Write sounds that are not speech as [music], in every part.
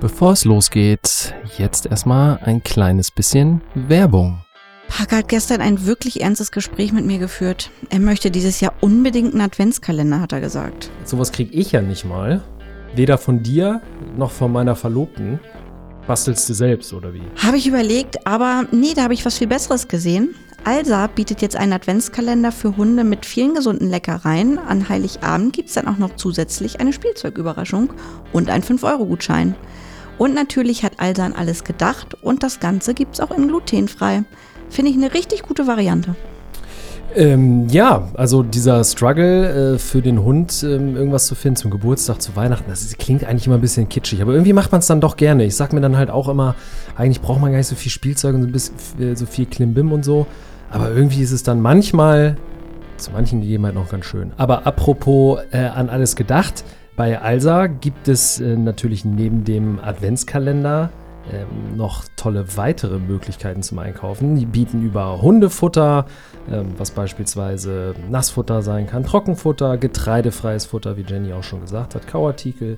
Bevor es losgeht, jetzt erstmal ein kleines bisschen Werbung. Parker hat gestern ein wirklich ernstes Gespräch mit mir geführt. Er möchte dieses Jahr unbedingt einen Adventskalender, hat er gesagt. Sowas krieg ich ja nicht mal. Weder von dir noch von meiner Verlobten. Bastelst du selbst, oder wie? Habe ich überlegt, aber nee, da habe ich was viel Besseres gesehen. Alsa bietet jetzt einen Adventskalender für Hunde mit vielen gesunden Leckereien. An Heiligabend gibt es dann auch noch zusätzlich eine Spielzeugüberraschung und einen 5-Euro-Gutschein. Und natürlich hat Alsa an alles gedacht und das Ganze gibt es auch in glutenfrei. Finde ich eine richtig gute Variante. Ähm, ja, also dieser Struggle äh, für den Hund, ähm, irgendwas zu finden zum Geburtstag, zu Weihnachten, das klingt eigentlich immer ein bisschen kitschig, aber irgendwie macht man es dann doch gerne. Ich sag mir dann halt auch immer, eigentlich braucht man gar nicht so viel Spielzeug und so, ein bisschen, äh, so viel Klimbim und so, aber irgendwie ist es dann manchmal zu manchen Gegebenheiten noch ganz schön. Aber apropos äh, an alles gedacht, bei Alsa gibt es äh, natürlich neben dem Adventskalender ähm, noch tolle weitere Möglichkeiten zum Einkaufen. Die bieten über Hundefutter, ähm, was beispielsweise Nassfutter sein kann, Trockenfutter, getreidefreies Futter, wie Jenny auch schon gesagt hat, Kauartikel,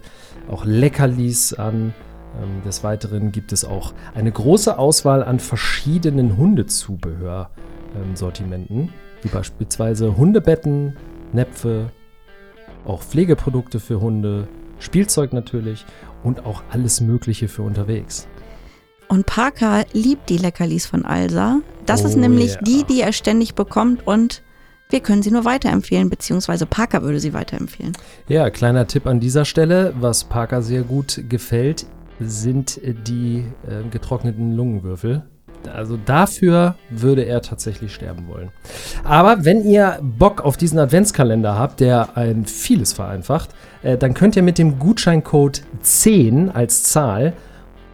auch Leckerlis an. Ähm, des Weiteren gibt es auch eine große Auswahl an verschiedenen Hundezubehör-Sortimenten, wie beispielsweise Hundebetten, Näpfe, auch Pflegeprodukte für Hunde, Spielzeug natürlich und auch alles Mögliche für unterwegs. Und Parker liebt die Leckerlis von Alsa. Das Oh ist nämlich yeah. die, die er ständig bekommt und wir können sie nur weiterempfehlen, beziehungsweise Parker würde sie weiterempfehlen. Ja, kleiner Tipp an dieser Stelle, was Parker sehr gut gefällt, sind die äh, getrockneten Lungenwürfel. Also dafür würde er tatsächlich sterben wollen. Aber wenn ihr Bock auf diesen Adventskalender habt, der ein vieles vereinfacht, äh, dann könnt ihr mit dem Gutscheincode 10 als Zahl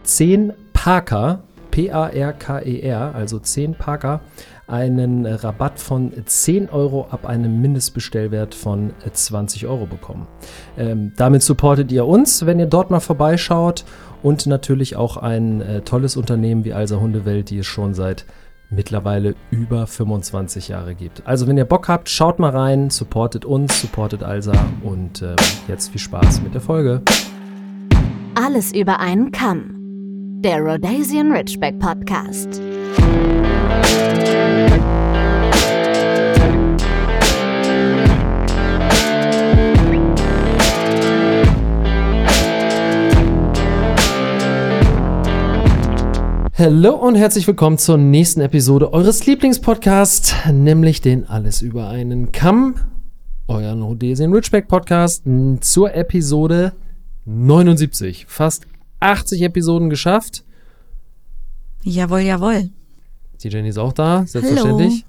10 Parker, P-A-R-K-E-R, also 10 Parker, einen Rabatt von 10 Euro ab einem Mindestbestellwert von äh, 20 Euro bekommen. Ähm, damit supportet ihr uns, wenn ihr dort mal vorbeischaut und natürlich auch ein äh, tolles Unternehmen wie Alsa Hundewelt, die es schon seit mittlerweile über 25 Jahre gibt. Also wenn ihr Bock habt, schaut mal rein, supportet uns, supportet Alsa und ähm, jetzt viel Spaß mit der Folge. Alles über einen Kamm. Der Rhodesian Ridgeback Podcast. Hallo und herzlich willkommen zur nächsten Episode eures Lieblingspodcasts, nämlich den Alles über einen Kamm, euren Rhodesian Ridgeback Podcast, zur Episode 79. Fast 80 Episoden geschafft. Jawohl, jawohl. Die Jenny ist auch da, selbstverständlich.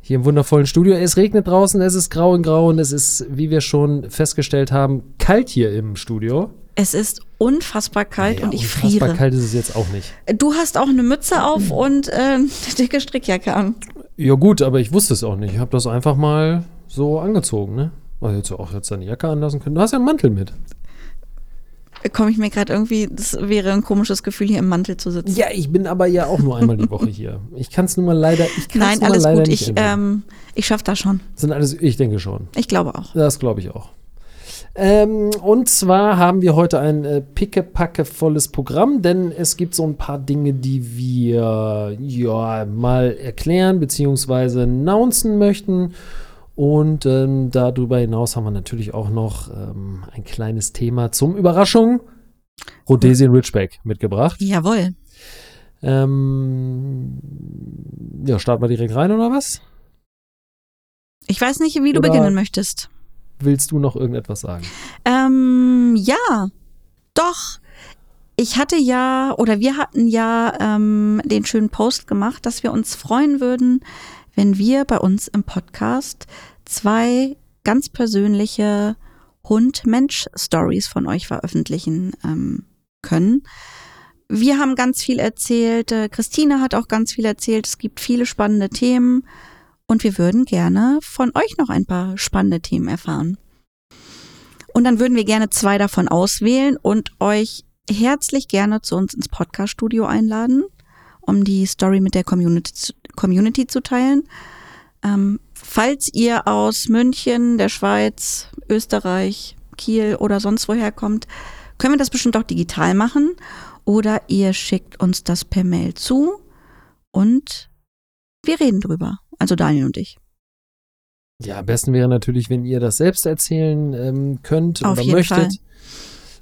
Hier im wundervollen Studio. Es regnet draußen, es ist grau in grau und es ist, wie wir schon festgestellt haben, kalt hier im Studio. Es ist unfassbar kalt Naja, und ich unfassbar friere. kalt ist es jetzt auch nicht. Du hast auch eine Mütze auf und äh, [laughs] eine dicke Strickjacke an. Ja gut, aber ich wusste es auch nicht. Ich habe das einfach mal so angezogen, ne? Also jetzt auch jetzt deine Jacke anlassen können. Du hast ja einen Mantel mit. Komme ich mir gerade irgendwie, das wäre ein komisches Gefühl, hier im Mantel zu sitzen. Ja, ich bin aber ja auch nur einmal die Woche hier. Ich kann es nun mal leider, ich Nein, alles leider gut. nicht Ich, ähm, ich schaffe das schon. Sind alles, ich denke schon. Ich glaube auch. Das glaube ich auch. Ähm, und zwar haben wir heute ein äh, pickepackevolles Programm, denn es gibt so ein paar Dinge, die wir ja mal erklären bzw. announcen möchten. Und ähm, darüber hinaus haben wir natürlich auch noch ähm, ein kleines Thema zum Überraschung. Rhodesian Ridgeback mitgebracht. Jawohl. Ähm, ja, starten wir direkt rein oder was? Ich weiß nicht, wie du Oder- beginnen möchtest. Willst du noch irgendetwas sagen? Ähm, ja, doch. Ich hatte ja, oder wir hatten ja ähm, den schönen Post gemacht, dass wir uns freuen würden, wenn wir bei uns im Podcast zwei ganz persönliche Hund-Mensch-Stories von euch veröffentlichen ähm, können. Wir haben ganz viel erzählt, äh, Christine hat auch ganz viel erzählt, es gibt viele spannende Themen und wir würden gerne von euch noch ein paar spannende Themen erfahren. Und dann würden wir gerne zwei davon auswählen und euch herzlich gerne zu uns ins Podcast-Studio einladen, um die Story mit der Community, zu- Community zu teilen. Ähm, falls ihr aus München, der Schweiz, Österreich, Kiel oder sonst woher kommt, können wir das bestimmt auch digital machen. Oder ihr schickt uns das per Mail zu und wir reden drüber. Also Daniel und ich. Ja, am besten wäre natürlich, wenn ihr das selbst erzählen ähm, könnt Auf oder jeden möchtet. Fall.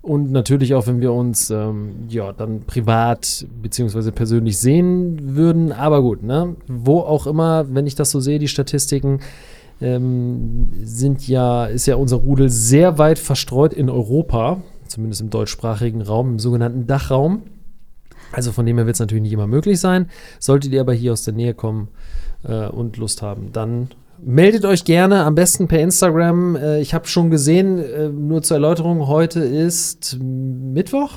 Und natürlich auch, wenn wir uns ähm, ja dann privat beziehungsweise persönlich sehen würden. Aber gut, ne? Wo auch immer, wenn ich das so sehe, die Statistiken ähm, sind ja, ist ja unser Rudel sehr weit verstreut in Europa, zumindest im deutschsprachigen Raum, im sogenannten Dachraum. Also von dem her wird es natürlich nicht immer möglich sein. Solltet ihr aber hier aus der Nähe kommen äh, und Lust haben, dann meldet euch gerne, am besten per Instagram. Äh, ich habe schon gesehen, äh, nur zur Erläuterung, heute ist Mittwoch.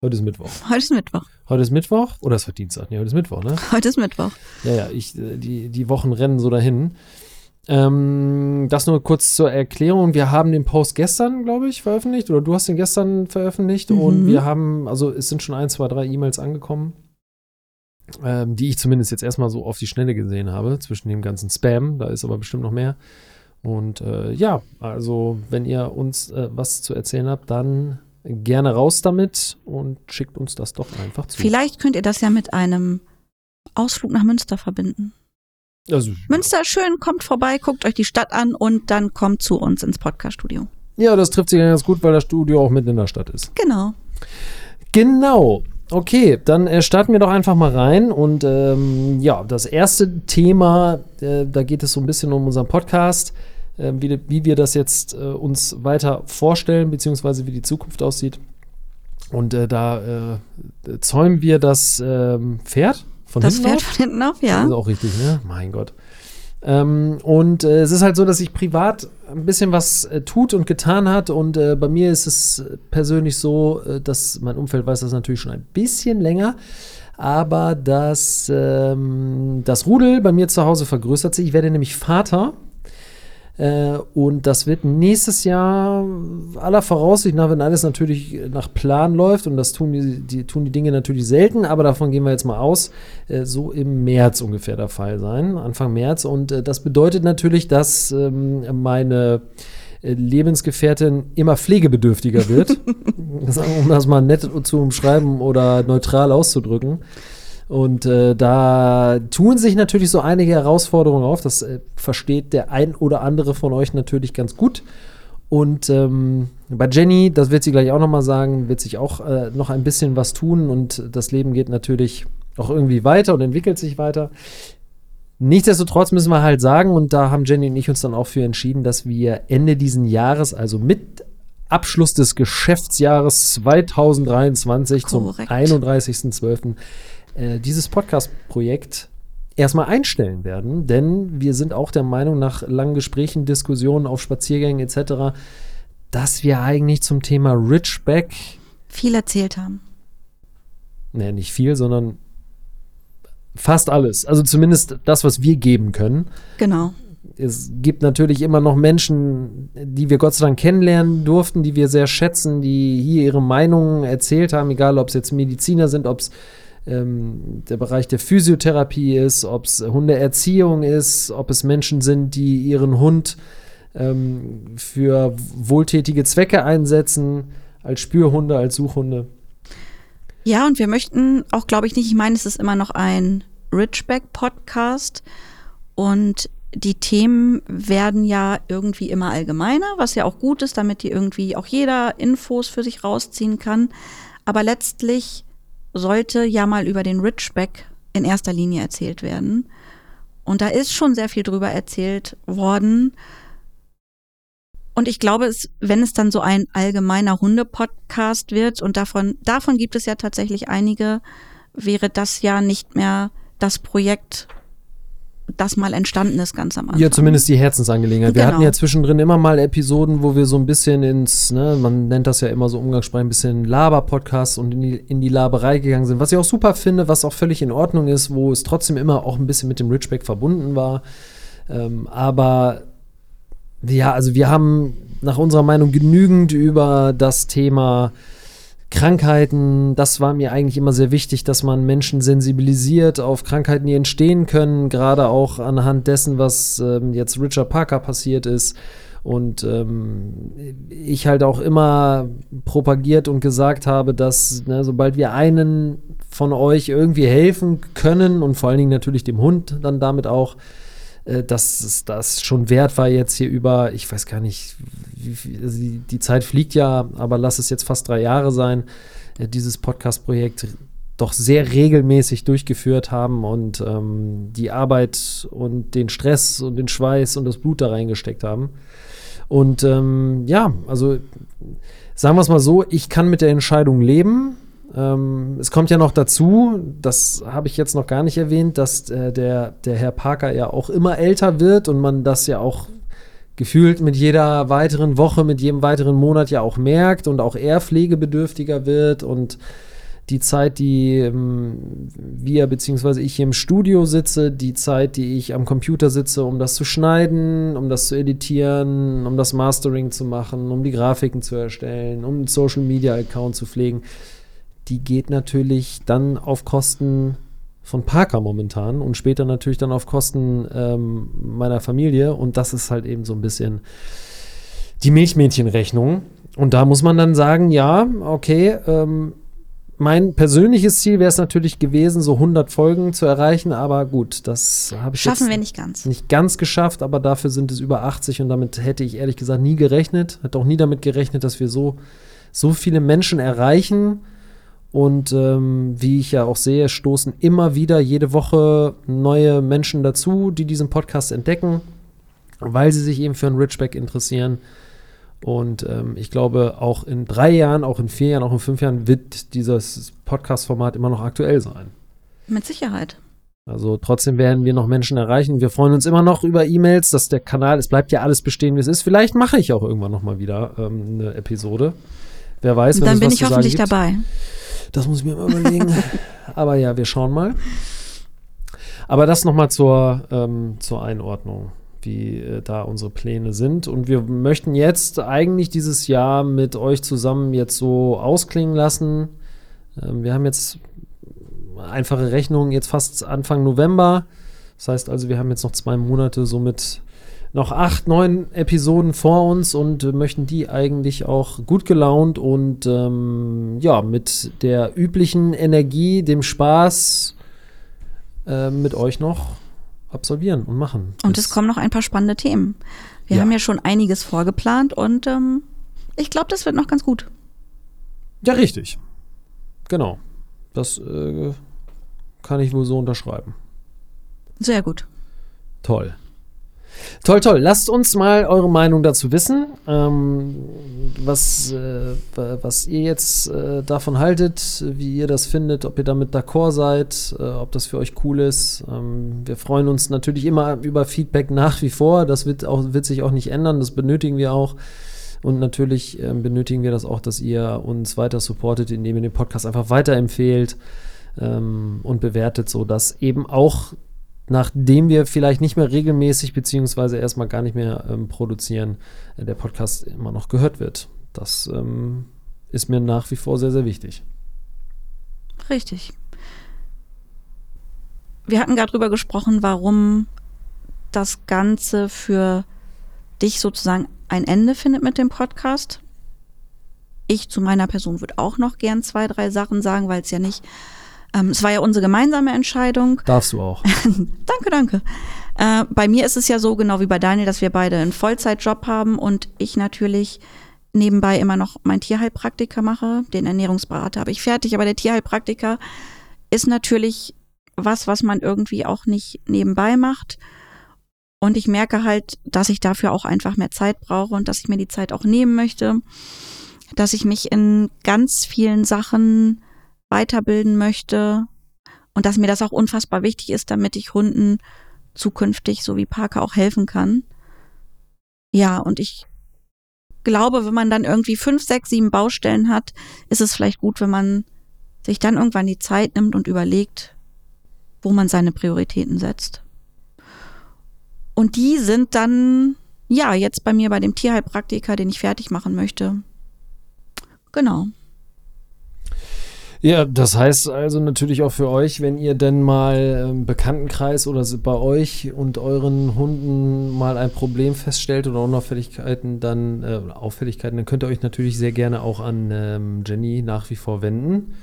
Heute ist Mittwoch. Heute ist Mittwoch. Heute ist Mittwoch oder ist heute Dienstag? Nee, heute ist Mittwoch, ne? Heute ist Mittwoch. Ja, ja, ich, äh, die, die Wochen rennen so dahin. Ähm, das nur kurz zur Erklärung. Wir haben den Post gestern, glaube ich, veröffentlicht. Oder du hast den gestern veröffentlicht. Mhm. Und wir haben, also es sind schon ein, zwei, drei E-Mails angekommen, ähm, die ich zumindest jetzt erstmal so auf die Schnelle gesehen habe, zwischen dem ganzen Spam. Da ist aber bestimmt noch mehr. Und äh, ja, also wenn ihr uns äh, was zu erzählen habt, dann gerne raus damit und schickt uns das doch einfach zu. Vielleicht könnt ihr das ja mit einem Ausflug nach Münster verbinden. Also, Münster ist schön, kommt vorbei, guckt euch die Stadt an und dann kommt zu uns ins Podcast-Studio. ja, das trifft sich ganz gut, weil das Studio auch mitten in der Stadt ist. Genau. Genau. Okay, dann äh, starten wir doch einfach mal rein. Und ähm, ja, das erste Thema, äh, da geht es so ein bisschen um unseren Podcast, äh, wie, wie wir das jetzt äh, uns weiter vorstellen, beziehungsweise wie die Zukunft aussieht. Und äh, da äh, zäumen wir das ähm, Pferd von Das hinten Pferd auf. von hinten auf, ja. Das ist auch richtig, ne? Mein Gott. Ähm, und äh, es ist halt so, dass sich privat ein bisschen was äh, tut und getan hat. Und äh, bei mir ist es persönlich so, äh, dass mein Umfeld weiß das natürlich schon ein bisschen länger. Aber dass ähm, das Rudel bei mir zu Hause vergrößert sich. Ich werde nämlich Vater. Äh, und das wird nächstes Jahr aller Voraussicht nach, wenn alles natürlich nach Plan läuft, und das tun die, die, tun die Dinge natürlich selten, aber davon gehen wir jetzt mal aus, äh, so im März ungefähr der Fall sein, Anfang März. Und äh, das bedeutet natürlich, dass ähm, meine äh, Lebensgefährtin immer pflegebedürftiger wird, [laughs] [laughs] um das mal nett zu umschreiben oder neutral auszudrücken. Und äh, da tun sich natürlich so einige Herausforderungen auf. Das äh, versteht der ein oder andere von euch natürlich ganz gut. Und ähm, bei Jenny, das wird sie gleich auch nochmal sagen, wird sich auch äh, noch ein bisschen was tun und das Leben geht natürlich auch irgendwie weiter und entwickelt sich weiter. Nichtsdestotrotz müssen wir halt sagen, und da haben Jenny und ich uns dann auch für entschieden, dass wir Ende diesen Jahres, also mit Abschluss des Geschäftsjahres 2023 Korrekt. zum 31.12. Äh, dieses Podcast-Projekt erstmal einstellen werden, denn wir sind auch der Meinung, nach langen Gesprächen, Diskussionen auf Spaziergängen etc., dass wir eigentlich zum Thema Richback, Viel erzählt haben. ne, nicht viel, sondern fast alles, also zumindest das, was wir geben können. Genau. Es gibt natürlich immer noch Menschen, die wir Gott sei Dank kennenlernen durften, die wir sehr schätzen, die hier ihre Meinungen erzählt haben, egal ob es jetzt Mediziner sind, ob es ähm, der Bereich der Physiotherapie ist, ob es Hundeerziehung ist, ob es Menschen sind, die ihren Hund ähm, für wohltätige Zwecke einsetzen, als Spürhunde, als Suchhunde. Ja, und wir möchten auch, glaube ich, nicht, ich meine, es ist immer noch ein Richback-Podcast und die Themen werden ja irgendwie immer allgemeiner, was ja auch gut ist, damit die irgendwie auch jeder Infos für sich rausziehen kann. Aber letztlich sollte ja mal über den Richback in erster Linie erzählt werden. Und da ist schon sehr viel drüber erzählt worden. Und ich glaube, es, wenn es dann so ein allgemeiner Hunde-Podcast wird, und davon, davon gibt es ja tatsächlich einige, wäre das ja nicht mehr das Projekt, das mal entstanden ist ganz am Anfang. Ja, zumindest die Herzensangelegenheit. Wir Genau. hatten ja zwischendrin immer mal Episoden, wo wir so ein bisschen ins, ne, man nennt das ja immer so umgangssprachlich, ein bisschen Laber-Podcast und in die, in die Laberei gegangen sind, was ich auch super finde, was auch völlig in Ordnung ist, wo es trotzdem immer auch ein bisschen mit dem Richback verbunden war. Ähm, aber ja, also wir haben nach unserer Meinung genügend über das Thema Krankheiten, das war mir eigentlich immer sehr wichtig, dass man Menschen sensibilisiert auf Krankheiten, die entstehen können, gerade auch anhand dessen, was ähm, jetzt Richard Parker passiert ist. Und ähm, ich halt auch immer propagiert und gesagt habe, dass ne, sobald wir einen von euch irgendwie helfen können und vor allen Dingen natürlich dem Hund dann damit auch, äh, dass das schon wert war jetzt hier über, ich weiß gar nicht, also die, die Zeit fliegt ja, aber lass es jetzt fast drei Jahre sein, äh, dieses Podcast-Projekt doch sehr regelmäßig durchgeführt haben und ähm, die Arbeit und den Stress und den Schweiß und das Blut da reingesteckt haben. Und ähm, ja, also sagen wir es mal so, ich kann mit der Entscheidung leben. Ähm, es kommt ja noch dazu, das habe ich jetzt noch gar nicht erwähnt, dass äh, der, der Herr Parker ja auch immer älter wird und man das ja auch gefühlt mit jeder weiteren Woche, mit jedem weiteren Monat ja auch merkt und auch er pflegebedürftiger wird und die Zeit, die ähm, wir bzw. ich hier im Studio sitze, die Zeit, die ich am Computer sitze, um das zu schneiden, um das zu editieren, um das Mastering zu machen, um die Grafiken zu erstellen, um einen Social Media Account zu pflegen, die geht natürlich dann auf Kosten von Parker momentan und später natürlich dann auf Kosten ähm, meiner Familie und das ist halt eben so ein bisschen die Milchmädchenrechnung. Und da muss man dann sagen, ja, okay, ähm, mein persönliches Ziel wäre es natürlich gewesen, so 100 Folgen zu erreichen, aber gut, das habe ich Schaffen jetzt wir nicht ganz. nicht ganz geschafft, aber dafür sind es über 80 und damit hätte ich ehrlich gesagt nie gerechnet, hätte auch nie damit gerechnet, dass wir so, so viele Menschen erreichen. Und ähm, wie ich ja auch sehe, stoßen immer wieder jede Woche neue Menschen dazu, die diesen Podcast entdecken, weil sie sich eben für einen Richback interessieren. Und ähm, ich glaube, auch in drei Jahren, auch in vier Jahren, auch in fünf Jahren wird dieses Podcast-Format immer noch aktuell sein. Mit Sicherheit. Also trotzdem werden wir noch Menschen erreichen. Wir freuen uns immer noch über E-Mails, dass der Kanal, es bleibt ja alles bestehen, wie es ist. Vielleicht mache ich auch irgendwann noch mal wieder ähm, eine Episode. Wer weiß, Und wenn dann es bin ich hoffentlich dabei. Das muss ich mir mal überlegen. [laughs] Aber ja, wir schauen mal. Aber das nochmal zur, ähm, zur Einordnung, wie äh, da unsere Pläne sind. Und wir möchten jetzt eigentlich dieses Jahr mit euch zusammen jetzt so ausklingen lassen. Ähm, wir haben jetzt einfache Rechnung, jetzt fast Anfang November. Das heißt also, wir haben jetzt noch zwei Monate, somit noch acht, neun Episoden vor uns und äh, möchten die eigentlich auch gut gelaunt und ähm, ja, mit der üblichen Energie, dem Spaß äh, mit euch noch absolvieren und machen. Und es kommen noch ein paar spannende Themen. Wir Ja. haben ja schon einiges vorgeplant und ähm, ich glaube, das wird noch ganz gut. Ja, richtig. Genau. Das äh, kann ich wohl so unterschreiben. Sehr gut. Toll. Toll, toll. Lasst uns mal eure Meinung dazu wissen, ähm, was, äh, wa- was ihr jetzt äh, davon haltet, wie ihr das findet, ob ihr damit d'accord seid, äh, ob das für euch cool ist. Ähm, wir freuen uns natürlich immer über Feedback nach wie vor. Das wird, auch, wird sich auch nicht ändern. Das benötigen wir auch. Und natürlich ähm, benötigen wir das auch, dass ihr uns weiter supportet, indem ihr den Podcast einfach weiterempfehlt ähm, und bewertet, sodass eben auch nachdem wir vielleicht nicht mehr regelmäßig beziehungsweise erstmal gar nicht mehr ähm, produzieren, äh, der Podcast immer noch gehört wird. Das ähm, ist mir nach wie vor sehr, sehr wichtig. Richtig. Wir hatten gerade drüber gesprochen, warum das Ganze für dich sozusagen ein Ende findet mit dem Podcast. Ich zu meiner Person würde auch noch gern zwei, drei Sachen sagen, weil es ja nicht, ähm, es war ja unsere gemeinsame Entscheidung. Darfst du auch. [laughs] Danke, danke. Äh, bei mir ist es ja so, genau wie bei Daniel, dass wir beide einen Vollzeitjob haben und ich natürlich nebenbei immer noch meinen Tierheilpraktiker mache. Den Ernährungsberater habe ich fertig, aber der Tierheilpraktiker ist natürlich was, was man irgendwie auch nicht nebenbei macht. Und ich merke halt, dass ich dafür auch einfach mehr Zeit brauche und dass ich mir die Zeit auch nehmen möchte, dass ich mich in ganz vielen Sachen weiterbilden möchte und dass mir das auch unfassbar wichtig ist, damit ich Hunden zukünftig, so wie Parker, auch helfen kann. Ja, und ich glaube, wenn man dann irgendwie fünf, sechs, sieben Baustellen hat, ist es vielleicht gut, wenn man sich dann irgendwann die Zeit nimmt und überlegt, wo man seine Prioritäten setzt. Und die sind dann, ja, jetzt bei mir bei dem Tierheilpraktiker, den ich fertig machen möchte. Genau. Ja, das heißt also natürlich auch für euch, wenn ihr denn mal im Bekanntenkreis oder bei euch und euren Hunden mal ein Problem feststellt oder Unauffälligkeiten, dann äh, Auffälligkeiten, dann könnt ihr euch natürlich sehr gerne auch an ähm, Jenny nach wie vor wenden.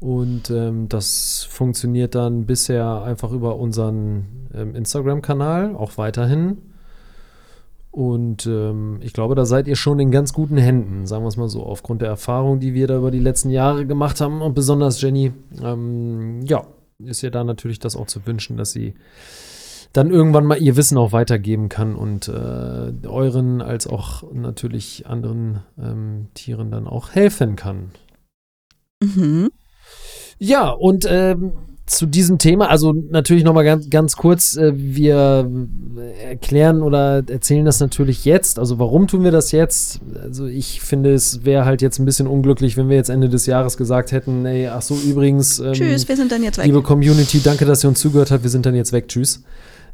Und ähm, das funktioniert dann bisher einfach über unseren ähm, Instagram-Kanal, auch weiterhin. Und ähm, ich glaube, da seid ihr schon in ganz guten Händen, sagen wir es mal so, aufgrund der Erfahrung, die wir da über die letzten Jahre gemacht haben. Und besonders Jenny, ähm, ja, ist ja da natürlich das auch zu wünschen, dass sie dann irgendwann mal ihr Wissen auch weitergeben kann und äh, euren als auch natürlich anderen ähm, Tieren dann auch helfen kann. Mhm. Ja, und ähm, zu diesem Thema, also natürlich nochmal ganz, ganz kurz, äh, wir erklären oder erzählen das natürlich jetzt. Also warum tun wir das jetzt? Also ich finde, es wäre halt jetzt ein bisschen unglücklich, wenn wir jetzt Ende des Jahres gesagt hätten, ey, ach so, übrigens. Ähm, Tschüss, wir sind dann jetzt weg. Liebe Community, danke, dass ihr uns zugehört habt, wir sind dann jetzt weg, tschüss.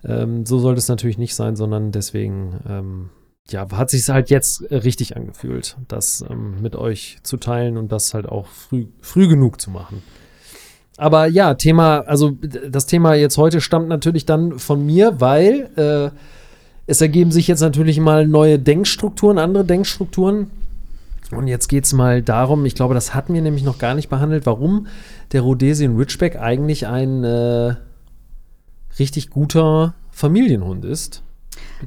Ähm, so sollte es natürlich nicht sein, sondern deswegen, ähm, ja, hat sich halt jetzt richtig angefühlt, das ähm, mit euch zu teilen und das halt auch früh, früh genug zu machen. Aber ja, Thema, also das Thema jetzt heute stammt natürlich dann von mir, weil äh, es ergeben sich jetzt natürlich mal neue Denkstrukturen, andere Denkstrukturen. Und jetzt geht es mal darum, ich glaube, das hatten wir nämlich noch gar nicht behandelt, warum der Rhodesian Ridgeback eigentlich ein äh, richtig guter Familienhund ist.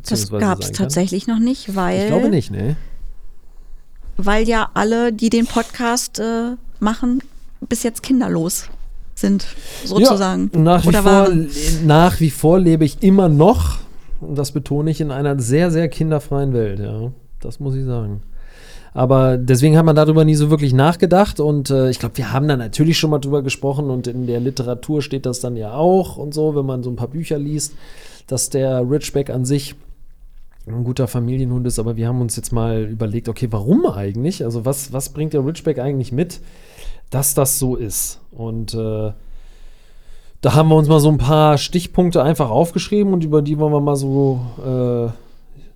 Das gab es tatsächlich noch nicht, weil. Ich glaube nicht, ne? Weil ja alle, die den Podcast äh, machen, bis jetzt kinderlos sind, sozusagen. Ja, nach, wie vor, nach wie vor lebe ich immer noch, und das betone ich, in einer sehr, sehr kinderfreien Welt, ja. Das muss ich sagen. Aber deswegen hat man darüber nie so wirklich nachgedacht und äh, ich glaube, wir haben da natürlich schon mal drüber gesprochen und in der Literatur steht das dann ja auch und so, wenn man so ein paar Bücher liest, dass der Ridgeback an sich ein guter Familienhund ist, aber wir haben uns jetzt mal überlegt, okay, warum eigentlich? Also was, was bringt der Ridgeback eigentlich mit? Dass das so ist. Und äh, da haben wir uns mal so ein paar Stichpunkte einfach aufgeschrieben und über die wollen wir mal so äh,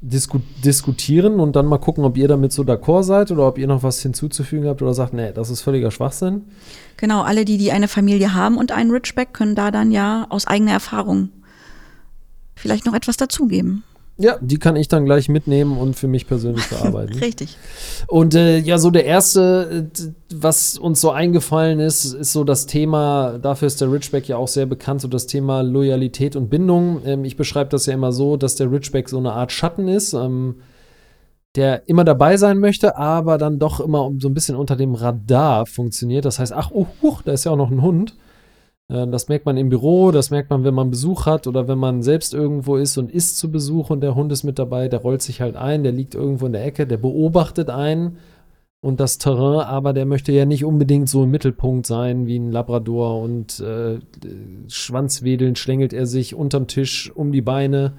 disku diskutieren und dann mal gucken, ob ihr damit so d'accord seid oder ob ihr noch was hinzuzufügen habt oder sagt, nee, das ist völliger Schwachsinn. Genau, alle, die, die eine Familie haben und einen Richback, können da dann ja aus eigener Erfahrung vielleicht noch etwas dazugeben. Ja, die kann ich dann gleich mitnehmen und für mich persönlich [laughs] verarbeiten. Richtig. Und äh, ja, so der erste, was uns so eingefallen ist, ist so das Thema, dafür ist der Ridgeback ja auch sehr bekannt, so das Thema Loyalität und Bindung. Ähm, ich beschreibe das ja immer so, dass der Ridgeback so eine Art Schatten ist, ähm, der immer dabei sein möchte, aber dann doch immer so ein bisschen unter dem Radar funktioniert. Das heißt, ach, oh, huch, da ist ja auch noch ein Hund. Äh, das merkt man im Büro, das merkt man, wenn man Besuch hat oder wenn man selbst irgendwo ist und ist zu Besuch und der Hund ist mit dabei, der rollt sich halt ein, der liegt irgendwo in der Ecke, der beobachtet einen und das Terrain, aber der möchte ja nicht unbedingt so im Mittelpunkt sein wie ein Labrador und äh, Schwanzwedeln schlängelt er sich unterm Tisch um die Beine.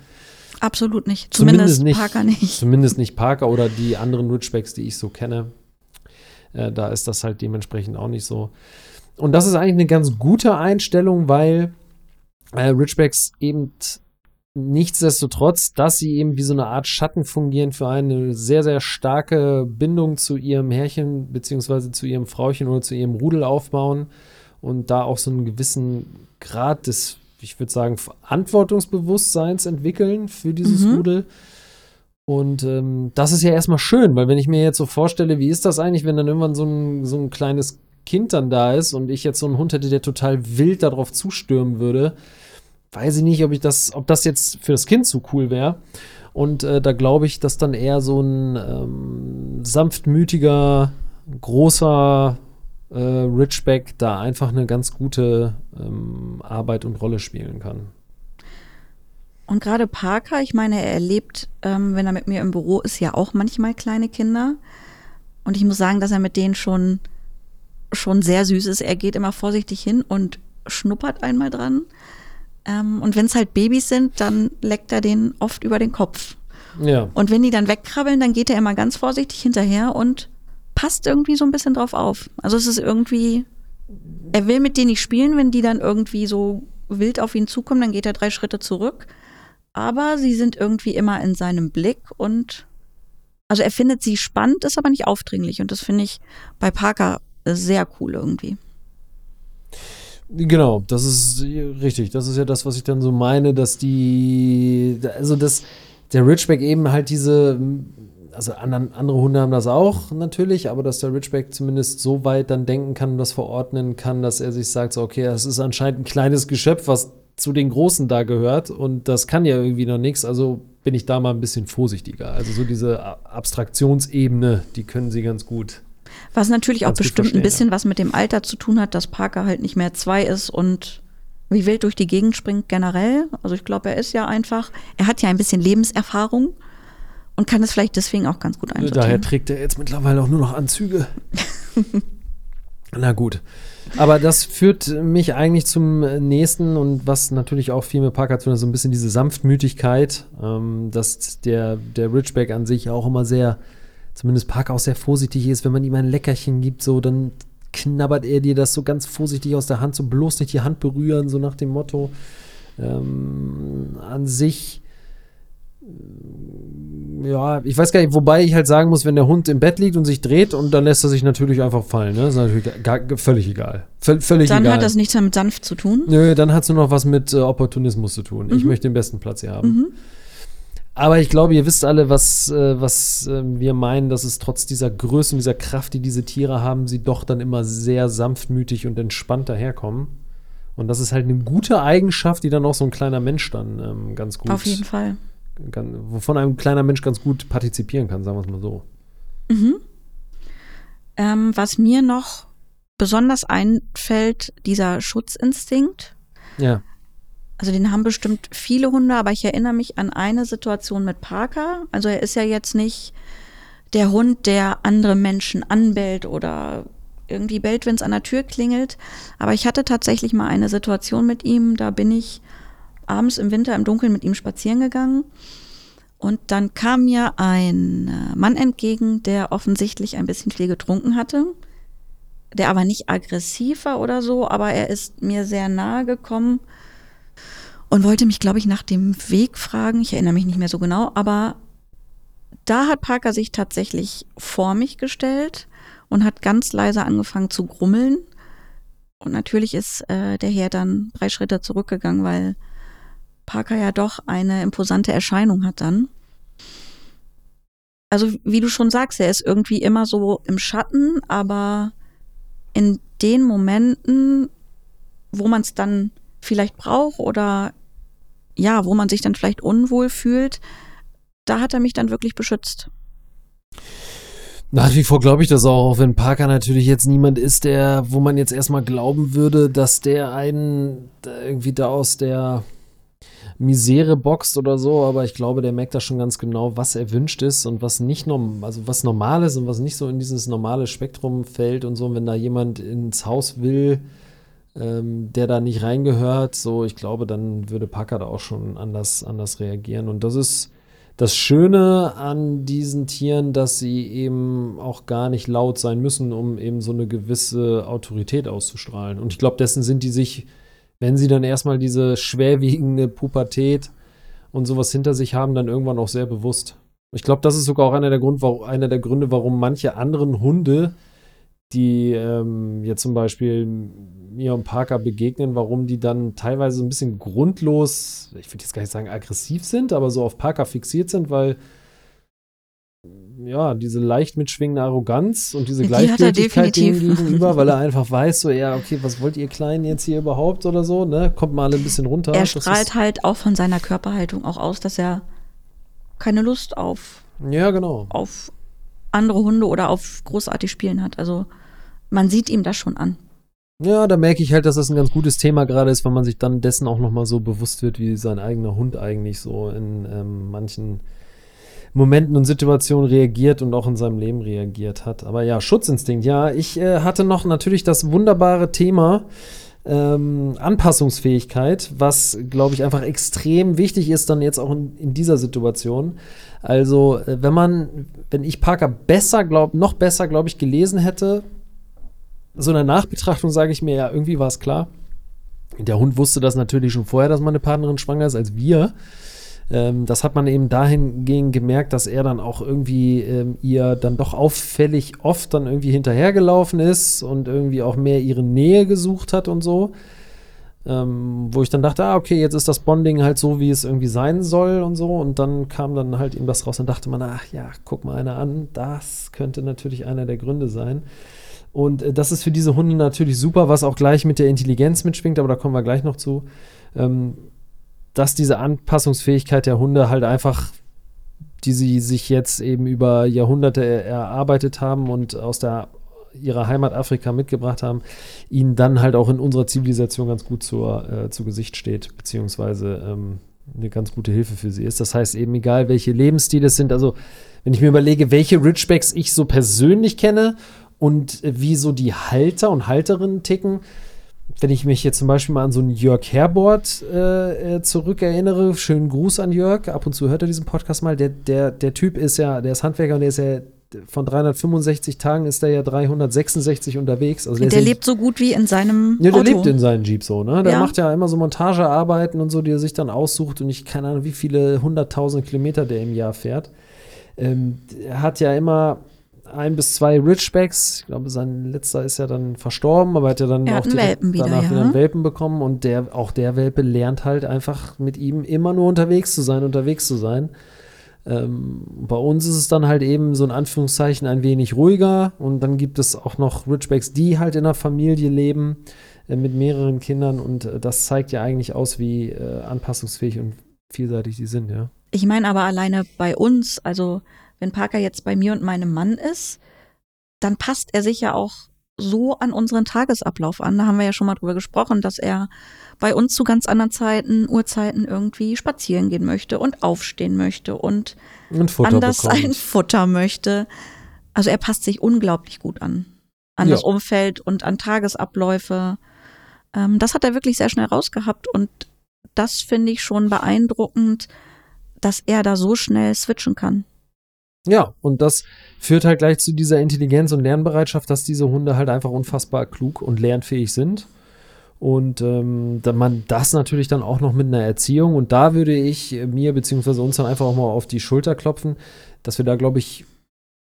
Absolut nicht. Zumindest, zumindest nicht, Parker nicht. Zumindest nicht Parker oder die anderen Ridgebacks, die ich so kenne. Äh, da ist das halt dementsprechend auch nicht so. Und das ist eigentlich eine ganz gute Einstellung, weil äh, Ridgebacks eben nichtsdestotrotz, dass sie eben wie so eine Art Schatten fungieren für eine sehr, sehr starke Bindung zu ihrem Herrchen beziehungsweise zu ihrem Frauchen oder zu ihrem Rudel aufbauen und da auch so einen gewissen Grad des, ich würde sagen, Verantwortungsbewusstseins entwickeln für dieses mhm. Rudel. Und ähm, das ist ja erstmal schön, weil wenn ich mir jetzt so vorstelle, wie ist das eigentlich, wenn dann irgendwann so ein, so ein kleines Kind dann da ist und ich jetzt so einen Hund hätte, der total wild darauf zustürmen würde, weiß ich nicht, ob ich das, ob das jetzt für das Kind so cool wäre. Und äh, da glaube ich, dass dann eher so ein ähm, sanftmütiger, großer äh, Richback da einfach eine ganz gute ähm, Arbeit und Rolle spielen kann. Und gerade Parker, ich meine, er erlebt, ähm, wenn er mit mir im Büro ist, ja auch manchmal kleine Kinder. Und ich muss sagen, dass er mit denen schon schon sehr süß ist. Er geht immer vorsichtig hin und schnuppert einmal dran. Ähm, und wenn es halt Babys sind, dann leckt er den oft über den Kopf. Ja. Und wenn die dann wegkrabbeln, dann geht er immer ganz vorsichtig hinterher und passt irgendwie so ein bisschen drauf auf. Also es ist irgendwie, er will mit denen nicht spielen, wenn die dann irgendwie so wild auf ihn zukommen, dann geht er drei Schritte zurück. Aber sie sind irgendwie immer in seinem Blick und also er findet sie spannend, ist aber nicht aufdringlich. Und das finde ich bei Parker sehr cool irgendwie. Genau, das ist richtig. Das ist ja das, was ich dann so meine, dass die, also dass der Ridgeback eben halt diese, also andere Hunde haben das auch natürlich, aber dass der Ridgeback zumindest so weit dann denken kann und das verordnen kann, dass er sich sagt, so, okay, das ist anscheinend ein kleines Geschöpf, was zu den Großen da gehört und das kann ja irgendwie noch nichts, also bin ich da mal ein bisschen vorsichtiger. Also so diese Abstraktionsebene, die können sie ganz gut was natürlich auch bestimmt ein bisschen was mit dem Alter zu tun hat, dass Parker halt nicht mehr zwei ist und wie wild durch die Gegend springt generell. Also ich glaube, er ist ja einfach, er hat ja ein bisschen Lebenserfahrung und kann es vielleicht deswegen auch ganz gut einsortieren. Daher trägt er jetzt mittlerweile auch nur noch Anzüge. [laughs] Na gut. Aber das führt mich eigentlich zum nächsten und was natürlich auch viel mit Parker zu tun hat, so ein bisschen diese Sanftmütigkeit, ähm, dass der, der Ridgeback an sich auch immer sehr zumindest Parker auch sehr vorsichtig ist, wenn man ihm ein Leckerchen gibt, so dann knabbert er dir das so ganz vorsichtig aus der Hand, so bloß nicht die Hand berühren, so nach dem Motto. Ähm, an sich, äh, ja, ich weiß gar nicht, wobei ich halt sagen muss, wenn der Hund im Bett liegt und sich dreht und dann lässt er sich natürlich einfach fallen, ne? Das ist natürlich gar, völlig egal. V völlig dann egal. hat das nichts mehr mit sanft zu tun? Nö, dann hat es nur noch was mit äh, Opportunismus zu tun. Mhm. Ich möchte den besten Platz hier haben. Mhm. Aber ich glaube, ihr wisst alle, was, äh, was äh, wir meinen, dass es trotz dieser Größe und dieser Kraft, die diese Tiere haben, sie doch dann immer sehr sanftmütig und entspannt daherkommen. Und das ist halt eine gute Eigenschaft, die dann auch so ein kleiner Mensch dann ähm, ganz gut. Auf jeden Fall. Kann, wovon ein kleiner Mensch ganz gut partizipieren kann, sagen wir es mal so. Mhm. Ähm, was mir noch besonders einfällt, dieser Schutzinstinkt. Ja. Also den haben bestimmt viele Hunde, aber ich erinnere mich an eine Situation mit Parker. Also er ist ja jetzt nicht der Hund, der andere Menschen anbellt oder irgendwie bellt, wenn es an der Tür klingelt. Aber ich hatte tatsächlich mal eine Situation mit ihm, da bin ich abends im Winter im Dunkeln mit ihm spazieren gegangen. Und dann kam mir ein äh, Mann entgegen, der offensichtlich ein bisschen viel getrunken hatte, der aber nicht aggressiv war oder so, aber er ist mir sehr nahe gekommen und wollte mich, glaube ich, nach dem Weg fragen. Ich erinnere mich nicht mehr so genau, aber da hat Parker sich tatsächlich vor mich gestellt und hat ganz leise angefangen zu grummeln. Und natürlich ist äh, der Herr dann drei Schritte zurückgegangen, weil Parker ja doch eine imposante Erscheinung hat dann. Also wie du schon sagst, er ist irgendwie immer so im Schatten, aber in den Momenten, wo man es dann vielleicht braucht oder ja, wo man sich dann vielleicht unwohl fühlt, da hat er mich dann wirklich beschützt. Nach wie vor glaube ich das auch, auch wenn Parker natürlich jetzt niemand ist, der, wo man jetzt erstmal glauben würde, dass der einen irgendwie da aus der Misere boxt oder so, aber ich glaube, der merkt da schon ganz genau, was erwünscht ist und was nicht normal, also was normal ist und was nicht so in dieses normale Spektrum fällt und so. Und wenn da jemand ins Haus will, ähm, der da nicht reingehört, so ich glaube, dann würde Packer da auch schon anders, anders reagieren. Und das ist das Schöne an diesen Tieren, dass sie eben auch gar nicht laut sein müssen, um eben so eine gewisse Autorität auszustrahlen. Und ich glaube, dessen sind die sich, wenn sie dann erstmal diese schwerwiegende Pubertät und sowas hinter sich haben, dann irgendwann auch sehr bewusst. Ich glaube, das ist sogar auch einer der, Grund, einer der Gründe, warum manche anderen Hunde die ähm, jetzt zum Beispiel mir und Parker begegnen, warum die dann teilweise ein bisschen grundlos, ich würde jetzt gar nicht sagen aggressiv sind, aber so auf Parker fixiert sind, weil ja, diese leicht mitschwingende Arroganz und diese die Gleichgültigkeit dem gegenüber, weil er einfach weiß, so, ja, okay, was wollt ihr Kleinen jetzt hier überhaupt oder so, ne? Kommt mal alle ein bisschen runter. Er strahlt halt auch von seiner Körperhaltung auch aus, dass er keine Lust auf, ja, genau. auf andere Hunde oder auf großartig Spielen hat. Also man sieht ihm das schon an. Ja, da merke ich halt, dass das ein ganz gutes Thema gerade ist, wenn man sich dann dessen auch nochmal so bewusst wird, wie sein eigener Hund eigentlich so in ähm, manchen Momenten und Situationen reagiert und auch in seinem Leben reagiert hat. Aber ja, Schutzinstinkt. Ja, ich äh, hatte noch natürlich das wunderbare Thema ähm, Anpassungsfähigkeit, was, glaube ich, einfach extrem wichtig ist, dann jetzt auch in, in dieser Situation. Also, äh, wenn man, wenn ich Parker besser, glaub, noch besser, glaube ich, gelesen hätte, so in der Nachbetrachtung sage ich mir, ja, irgendwie war es klar. Der Hund wusste das natürlich schon vorher, dass meine Partnerin schwanger ist, als wir. Ähm, das hat man eben dahingehend gemerkt, dass er dann auch irgendwie ähm, ihr dann doch auffällig oft dann irgendwie hinterhergelaufen ist und irgendwie auch mehr ihre Nähe gesucht hat und so. Ähm, wo ich dann dachte, ah, okay, jetzt ist das Bonding halt so, wie es irgendwie sein soll und so. Und dann kam dann halt ihm das raus und dachte man, ach ja, guck mal einer an, das könnte natürlich einer der Gründe sein. Und äh, das ist für diese Hunde natürlich super, was auch gleich mit der Intelligenz mitschwingt, aber da kommen wir gleich noch zu. Ähm, dass diese Anpassungsfähigkeit der Hunde halt einfach, die sie sich jetzt eben über Jahrhunderte erarbeitet haben und aus der ihrer Heimat Afrika mitgebracht haben, ihnen dann halt auch in unserer Zivilisation ganz gut zur, äh, zu Gesicht steht, beziehungsweise ähm, eine ganz gute Hilfe für sie ist. Das heißt eben, egal welche Lebensstile es sind, also wenn ich mir überlege, welche Ridgebacks ich so persönlich kenne und wie so die Halter und Halterinnen ticken, wenn ich mich jetzt zum Beispiel mal an so einen Jörg Herbort äh, äh, zurückerinnere, schönen Gruß an Jörg, ab und zu hört er diesen Podcast mal, der, der, der Typ ist ja, der ist Handwerker und der ist ja von 365 Tagen ist er ja 366 unterwegs. Also der, der lebt so gut wie in seinem Ja, der Auto. lebt in seinem Jeep so, ne? Der Ja. macht ja immer so Montagearbeiten und so, die er sich dann aussucht und ich keine Ahnung, wie viele hunderttausend Kilometer der im Jahr fährt. Ähm, er hat ja immer ein bis zwei Ridgebacks. Ich glaube, sein letzter ist ja dann verstorben, aber hat ja dann Er auch Welpen wieder, danach ja. wieder einen Welpen bekommen und der, auch der Welpe lernt halt einfach mit ihm immer nur unterwegs zu sein, unterwegs zu sein. Ähm, bei uns ist es dann halt eben so in Anführungszeichen ein wenig ruhiger und dann gibt es auch noch Ridgebacks, die halt in einer Familie leben äh, mit mehreren Kindern und äh, das zeigt ja eigentlich aus, wie äh, anpassungsfähig und vielseitig die sind, ja. Ich meine aber alleine bei uns, also wenn Parker jetzt bei mir und meinem Mann ist, dann passt er sich ja auch so an unseren Tagesablauf an. Da haben wir ja schon mal drüber gesprochen, dass er bei uns zu ganz anderen Zeiten, Uhrzeiten irgendwie spazieren gehen möchte und aufstehen möchte und Futter anders bekommt. ein Futter möchte. Also er passt sich unglaublich gut an. An Ja. das Umfeld und an Tagesabläufe. Ähm, das hat er wirklich sehr schnell rausgehabt und das finde ich schon beeindruckend, dass er da so schnell switchen kann. Ja, und das führt halt gleich zu dieser Intelligenz und Lernbereitschaft, dass diese Hunde halt einfach unfassbar klug und lernfähig sind. Und ähm, da man das natürlich dann auch noch mit einer Erziehung und da würde ich mir beziehungsweise uns dann einfach auch mal auf die Schulter klopfen, dass wir da, glaube ich,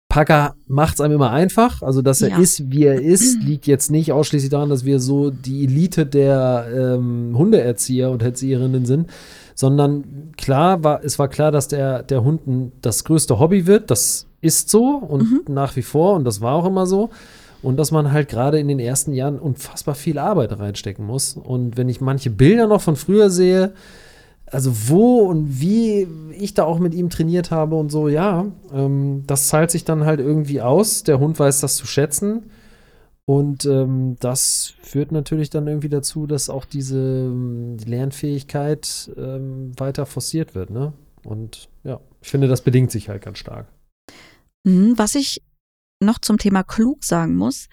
Packer macht es einem immer einfach. Also, dass er Ja. ist, wie er ist, liegt jetzt nicht ausschließlich daran, dass wir so die Elite der ähm, Hundeerzieher und Erzieherinnen sind, sondern klar war, es war klar, dass der, der Hund das größte Hobby wird. Das ist so und nach wie vor und das war auch immer so. Und dass man halt gerade in den ersten Jahren unfassbar viel Arbeit reinstecken muss. Und wenn ich manche Bilder noch von früher sehe, also wo und wie ich da auch mit ihm trainiert habe und so, ja, ähm, das zahlt sich dann halt irgendwie aus. Der Hund weiß das zu schätzen. Und ähm, das führt natürlich dann irgendwie dazu, dass auch diese ähm, Lernfähigkeit ähm, weiter forciert wird, ne? Und ja, ich finde, das bedingt sich halt ganz stark. Mhm, Was ich noch zum Thema klug sagen muss,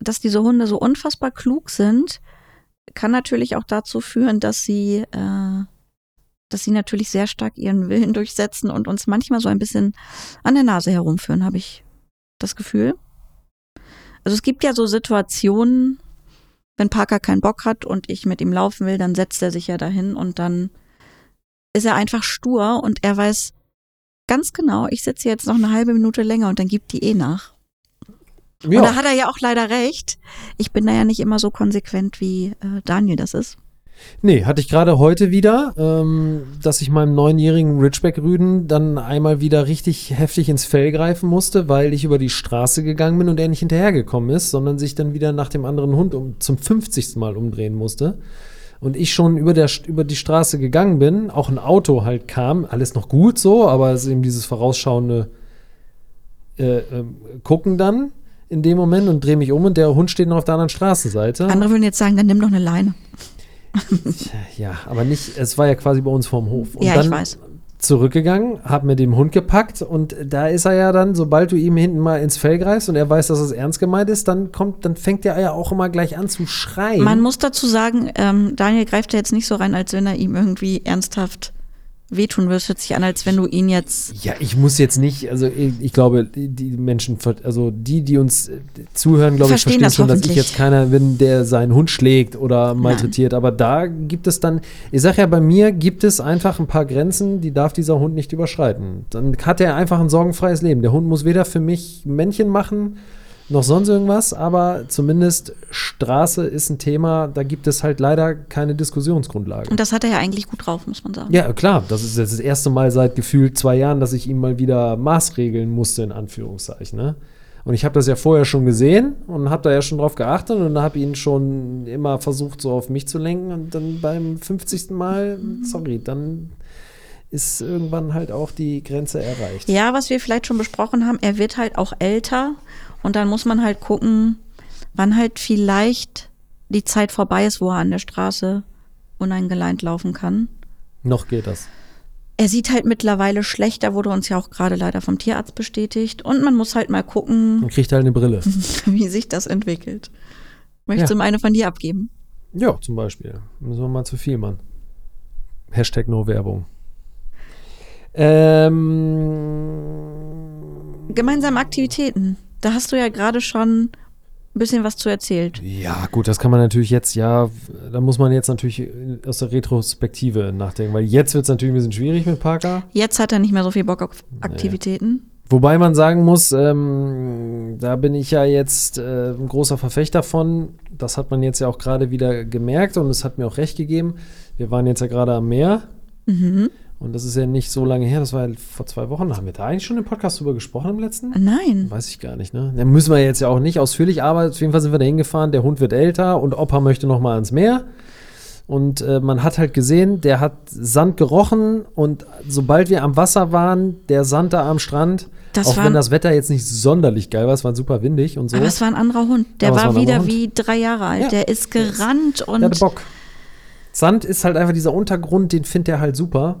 dass diese Hunde so unfassbar klug sind, kann natürlich auch dazu führen, dass sie, äh, dass sie natürlich sehr stark ihren Willen [laughs] durchsetzen und uns manchmal so ein bisschen an der Nase herumführen, habe ich das Gefühl. Also es gibt ja so Situationen, wenn Parker keinen Bock hat und ich mit ihm laufen will, dann setzt er sich ja dahin und dann ist er einfach stur und er weiß ganz genau, ich sitze jetzt noch eine halbe Minute länger und dann gibt die eh nach. Und da hat er ja auch leider recht. Ich bin da ja nicht immer so konsequent, wie äh, Daniel das ist. Nee, hatte ich gerade heute wieder, ähm, dass ich meinem neunjährigen Ridgeback-Rüden dann einmal wieder richtig heftig ins Fell greifen musste, weil ich über die Straße gegangen bin und er nicht hinterhergekommen ist, sondern sich dann wieder nach dem anderen Hund um, zum 50. Mal umdrehen musste. Und ich schon über, der, über die Straße gegangen bin, auch ein Auto halt kam, alles noch gut so, aber es ist eben dieses vorausschauende äh, ähm, Gucken dann in dem Moment und drehe mich um und der Hund steht noch auf der anderen Straßenseite. Andere würden jetzt sagen, dann nimm doch eine Leine. Ja, aber nicht, es war ja quasi bei uns vorm Hof. Und Ja, dann ich weiß. zurückgegangen, hab mir den Hund gepackt und da ist er ja dann, sobald du ihm hinten mal ins Fell greifst und er weiß, dass es ernst gemeint ist, dann kommt, dann fängt er ja auch immer gleich an zu schreien. Man muss dazu sagen, ähm, Daniel greift ja jetzt nicht so rein, als wenn er ihm irgendwie ernsthaft wehtun wirst. Hört sich an, als wenn du ihn jetzt. Ja, ich muss jetzt nicht, also ich, ich glaube, die Menschen, also die, die uns zuhören, glaube ich, Verstehen das schon, dass ich jetzt keiner bin, der seinen Hund schlägt oder malträtiert. Aber da gibt es dann, ich sag ja, bei mir gibt es einfach ein paar Grenzen, die darf dieser Hund nicht überschreiten. Dann hat er einfach ein sorgenfreies Leben. Der Hund muss weder für mich Männchen machen, noch sonst irgendwas, aber zumindest Straße ist ein Thema, da gibt es halt leider keine Diskussionsgrundlage. Und das hat er ja eigentlich gut drauf, muss man sagen. Ja, klar. Das ist jetzt das erste Mal seit gefühlt zwei Jahren, dass ich ihm mal wieder maßregeln musste, in Anführungszeichen. Ne? Und ich habe das ja vorher schon gesehen und habe da ja schon drauf geachtet und habe ihn schon immer versucht, so auf mich zu lenken. Und dann beim 50. Mal, sorry, dann ist irgendwann halt auch die Grenze erreicht. Ja, was wir vielleicht schon besprochen haben, er wird halt auch älter und dann muss man halt gucken, wann halt vielleicht die Zeit vorbei ist, wo er an der Straße uneingeleint laufen kann. Noch geht das. Er sieht halt mittlerweile schlechter, wurde uns ja auch gerade leider vom Tierarzt bestätigt. Und man muss halt mal gucken, Man kriegt halt eine Brille. [laughs] wie sich das entwickelt. Möchtest Ja. du mal eine von dir abgeben? ja, zum Beispiel. Müssen wir mal zu viel machen. Hashtag No Werbung. Ähm, Gemeinsame Aktivitäten. Da hast du ja gerade schon ein bisschen was zu erzählt. Ja, gut, das kann man natürlich jetzt, ja, da muss man jetzt natürlich aus der Retrospektive nachdenken, weil jetzt wird es natürlich ein bisschen schwierig mit Parker. Jetzt hat er nicht mehr so viel Bock auf Aktivitäten. Wobei man sagen muss, ähm, da bin ich ja jetzt äh, ein großer Verfechter von. Das hat man jetzt ja auch gerade wieder gemerkt und es hat mir auch recht gegeben. Wir waren jetzt ja gerade am Meer Mhm. Und das ist ja nicht so lange her, das war ja vor zwei Wochen. Haben wir da eigentlich schon im Podcast drüber gesprochen im letzten? Nein. Weiß ich gar nicht, ne? Da müssen wir jetzt ja auch nicht ausführlich, aber auf jeden Fall sind wir da hingefahren. Der Hund wird älter und Opa möchte noch mal ans Meer. Und äh, man hat halt gesehen, der hat Sand gerochen und sobald wir am Wasser waren, der Sand da am Strand, Das auch wenn das Wetter jetzt nicht sonderlich geil war, es war super windig und so. Aber es war ein anderer Hund. Der war war wieder wie drei Jahre alt. Ja. Der ist gerannt und der hatte Bock. Sand ist halt einfach dieser Untergrund, den findet er halt super.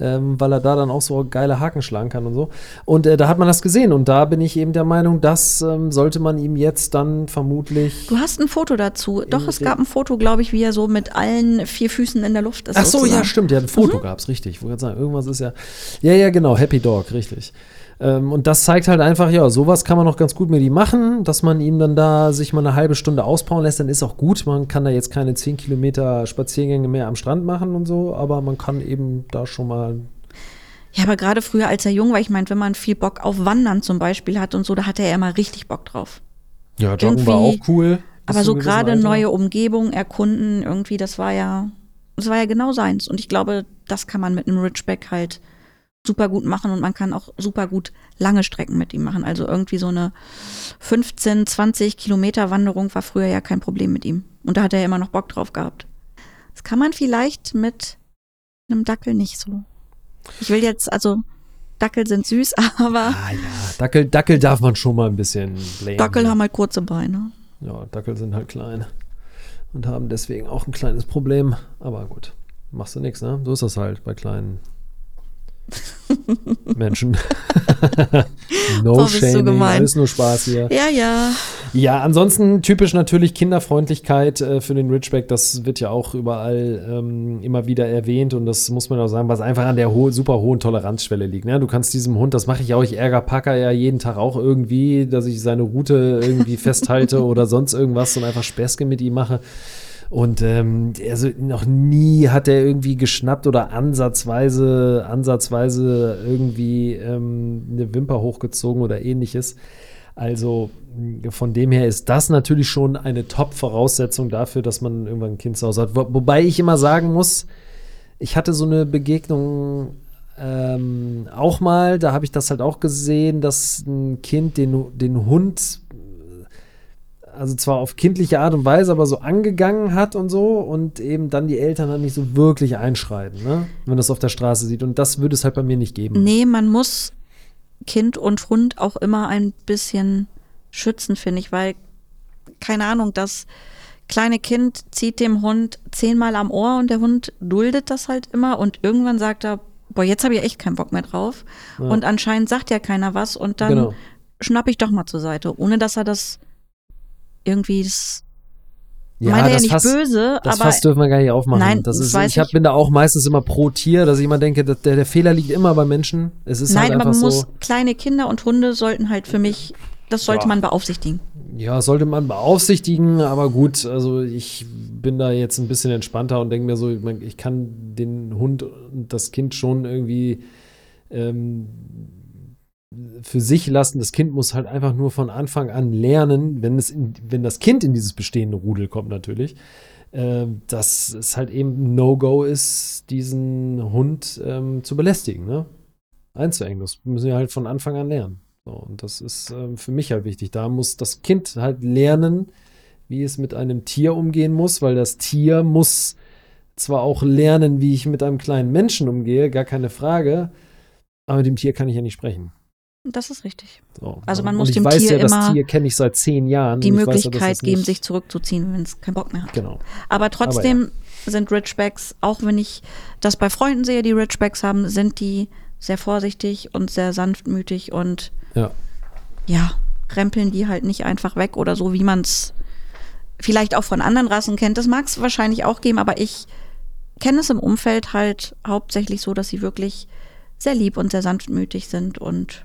Ähm, weil er da dann auch so geile Haken schlagen kann und so. Und äh, da hat man das gesehen. Und da bin ich eben der Meinung, das ähm, sollte man ihm jetzt dann vermutlich Du hast ein Foto dazu. Doch, es gab ein Foto, glaube ich, wie er so mit allen vier Füßen in der Luft ist. Ach so, sozusagen. ja, stimmt. Ja, ein Foto gab's, richtig. Ich wollte gerade sagen, irgendwas ist ja. Ja, ja, genau. Happy Dog, richtig. Ähm, und das zeigt halt einfach, ja, sowas kann man noch ganz gut mit ihm machen, dass man ihn dann da sich mal eine halbe Stunde auspowern lässt, dann ist auch gut. Man kann da jetzt keine 10 Kilometer Spaziergänge mehr am Strand machen und so, aber man kann eben da schon mal. Ja, aber gerade früher, als er jung war, ich meine, wenn man viel Bock auf Wandern zum Beispiel hat und so, da hatte er immer richtig Bock drauf. Ja, Joggen war auch cool. Aber so gerade neue Umgebung erkunden, irgendwie, das war ja, das war ja genau seins. Und ich glaube, das kann man mit einem Ridgeback halt super gut machen und man kann auch super gut lange Strecken mit ihm machen. Also irgendwie so eine 15, 20 Kilometer Wanderung war früher ja kein Problem mit ihm. Und da hat er ja immer noch Bock drauf gehabt. Das kann man vielleicht mit einem Dackel nicht so. Ich will jetzt, also Dackel sind süß, [laughs] aber Ah ja, Dackel, Dackel darf man schon mal ein bisschen lame. Dackel haben halt kurze Beine. Ja, Dackel sind halt klein und haben deswegen auch ein kleines Problem. Aber gut, machst du nichts, ne? So ist das halt bei kleinen [laughs] Menschen. [laughs] no Boah, shaming, gemein. alles nur Spaß hier. Ja, ja. Ja, ansonsten typisch natürlich Kinderfreundlichkeit äh, für den Ridgeback. Das wird ja auch überall ähm, immer wieder erwähnt und das muss man auch sagen, was einfach an der ho super hohen Toleranzschwelle liegt. Ne? Du kannst diesem Hund, das mache ich auch, ich ärgere Packer ja jeden Tag auch irgendwie, dass ich seine Route irgendwie festhalte [laughs] oder sonst irgendwas und einfach Späßchen mit ihm mache. Und ähm, also noch nie hat er irgendwie geschnappt oder ansatzweise, ansatzweise irgendwie ähm, eine Wimper hochgezogen oder ähnliches. Also von dem her ist das natürlich schon eine Top-Voraussetzung dafür, dass man irgendwann ein Kind zu Hause hat. Wo, wobei ich immer sagen muss, ich hatte so eine Begegnung ähm, auch mal, da habe ich das halt auch gesehen, dass ein Kind den, den Hund also zwar auf kindliche Art und Weise, aber so angegangen hat und so und eben dann die Eltern dann nicht so wirklich einschreiten, ne? wenn man das auf der Straße sieht. Und das würde es halt bei mir nicht geben. Nee, man muss Kind und Hund auch immer ein bisschen schützen, finde ich, weil, keine Ahnung, das kleine Kind zieht dem Hund zehnmal am Ohr und der Hund duldet das halt immer und irgendwann sagt er, boah, jetzt habe ich echt keinen Bock mehr drauf. Ja. Und anscheinend sagt ja keiner was und dann Genau. schnapp ich doch mal zur Seite, ohne dass er das irgendwie das meine ja das nicht Fass- böse, Das aber Fass dürfen wir gar nicht aufmachen. Nein, das das ist, ich hab, bin da auch meistens immer pro Tier, dass ich immer denke, der, der Fehler liegt immer bei Menschen. Es ist nein, halt aber man so. muss kleine Kinder und Hunde sollten halt für mich, das sollte Ja. man beaufsichtigen. Ja, sollte man beaufsichtigen, aber gut, also ich bin da jetzt ein bisschen entspannter und denke mir so, ich kann den Hund und das Kind schon irgendwie ähm, für sich lassen. Das Kind muss halt einfach nur von Anfang an lernen, wenn, es in, wenn das Kind in dieses bestehende Rudel kommt natürlich, ähm, dass es halt eben No-Go ist, diesen Hund ähm, zu belästigen, ne? einzuengen. Das müssen wir halt von Anfang an lernen. So, und das ist ähm, für mich halt wichtig. Da muss das Kind halt lernen, wie es mit einem Tier umgehen muss, weil das Tier muss zwar auch lernen, wie ich mit einem kleinen Menschen umgehe, gar keine Frage, aber mit dem Tier kann ich ja nicht sprechen. Das ist richtig. So, Also ne? man muss dem weiß Tier ja, das immer Tier kenne ich seit zehn Jahren. Die weiß ja, Möglichkeit das geben, sich zurückzuziehen, wenn es keinen Bock mehr hat. Genau. Aber trotzdem sind Ridgebacks, auch wenn ich das bei Freunden sehe, die Ridgebacks haben, sind die sehr vorsichtig und sehr sanftmütig und Ja. ja, rempeln die halt nicht einfach weg oder so, wie man es vielleicht auch von anderen Rassen kennt. Das mag es wahrscheinlich auch geben, aber ich kenne es im Umfeld halt hauptsächlich so, dass sie wirklich sehr lieb und sehr sanftmütig sind und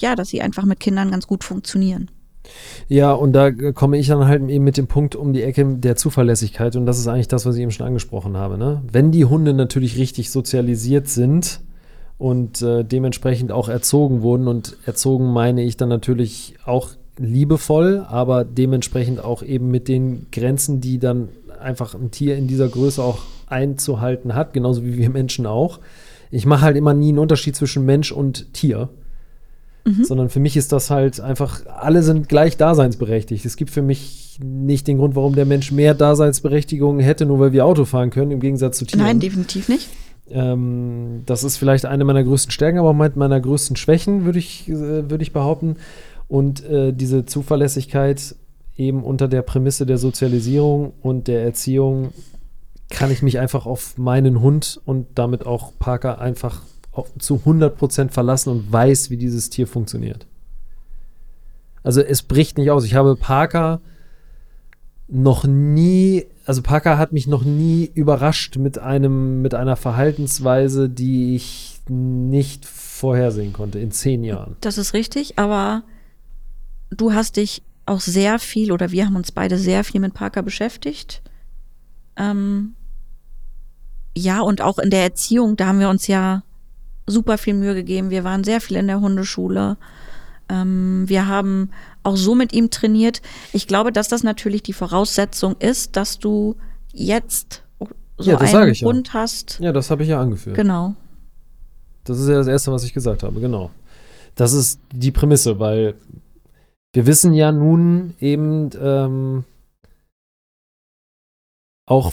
ja, dass sie einfach mit Kindern ganz gut funktionieren. Ja, und da komme ich dann halt eben mit dem Punkt um die Ecke der Zuverlässigkeit. Und das ist eigentlich das, was ich eben schon angesprochen habe. Ne? Wenn die Hunde natürlich richtig sozialisiert sind und äh, dementsprechend auch erzogen wurden, und erzogen meine ich dann natürlich auch liebevoll, aber dementsprechend auch eben mit den Grenzen, die dann einfach ein Tier in dieser Größe auch einzuhalten hat, genauso wie wir Menschen auch. Ich mache halt immer nie einen Unterschied zwischen Mensch und Tier sondern für mich ist das halt einfach, alle sind gleich daseinsberechtigt. Es gibt für mich nicht den Grund, warum der Mensch mehr Daseinsberechtigung hätte, nur weil wir Auto fahren können, im Gegensatz zu Tieren. Nein, definitiv nicht. Ähm, das ist vielleicht eine meiner größten Stärken, aber auch meine- meiner größten Schwächen, würde ich, äh, würde ich behaupten. Und äh, diese Zuverlässigkeit eben unter der Prämisse der Sozialisierung und der Erziehung kann ich mich einfach auf meinen Hund und damit auch Parker einfach zu 100% verlassen und weiß, wie dieses Tier funktioniert. Also es bricht nicht aus. Ich habe Parker noch nie, also Parker hat mich noch nie überrascht mit einem, mit einer Verhaltensweise, die ich nicht vorhersehen konnte in zehn Jahren. Das ist richtig, aber du hast dich auch sehr viel oder wir haben uns beide sehr viel mit Parker beschäftigt. Ähm, ja, und auch in der Erziehung, da haben wir uns ja super viel Mühe gegeben. Wir waren sehr viel in der Hundeschule. Ähm, wir haben auch so mit ihm trainiert. Ich glaube, dass das natürlich die Voraussetzung ist, dass du jetzt so Ja, das einen ich ja. Hund hast. Ja, das habe ich ja angeführt. Genau. Das ist ja das Erste, was ich gesagt habe, genau. Das ist die Prämisse, weil wir wissen ja nun eben ähm, auch,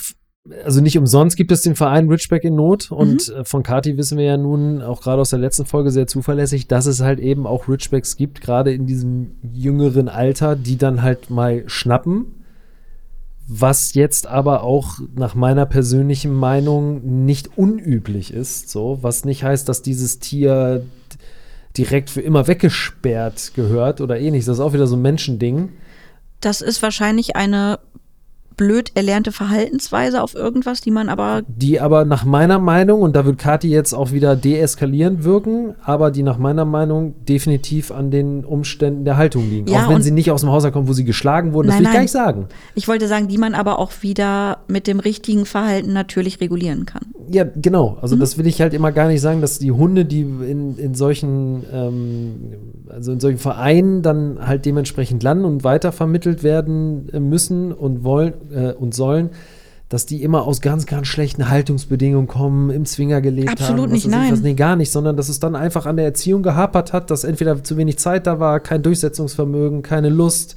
also nicht umsonst gibt es den Verein Richback in Not und äh, von Kati wissen wir ja nun auch gerade aus der letzten Folge sehr zuverlässig, dass es halt eben auch Richbacks gibt, gerade in diesem jüngeren Alter, die dann halt mal schnappen. Was jetzt aber auch nach meiner persönlichen Meinung nicht unüblich ist, so, was nicht heißt, dass dieses Tier direkt für immer weggesperrt gehört oder ähnliches. Das ist auch wieder so ein Menschending. Das ist wahrscheinlich eine blöd erlernte Verhaltensweise auf irgendwas, die man aber Die aber nach meiner Meinung, und da wird Kati jetzt auch wieder deeskalierend wirken, aber die nach meiner Meinung definitiv an den Umständen der Haltung liegen. Ja, auch wenn sie nicht aus dem Haushalt kommen, wo sie geschlagen wurden, das Nein, will ich gar nein. nicht sagen. Ich wollte sagen, die man aber auch wieder mit dem richtigen Verhalten natürlich regulieren kann. Ja, genau. Mhm. Also das will ich halt immer gar nicht sagen, dass die Hunde, die in, in solchen, ähm, also in solchen Vereinen dann halt dementsprechend landen und weitervermittelt werden müssen und wollen äh, und sollen, dass die immer aus ganz, ganz schlechten Haltungsbedingungen kommen, im Zwinger gelebt haben. Absolut nicht, nein. Was, nee, gar nicht, sondern dass es dann einfach an der Erziehung gehapert hat, dass entweder zu wenig Zeit da war, kein Durchsetzungsvermögen, keine Lust,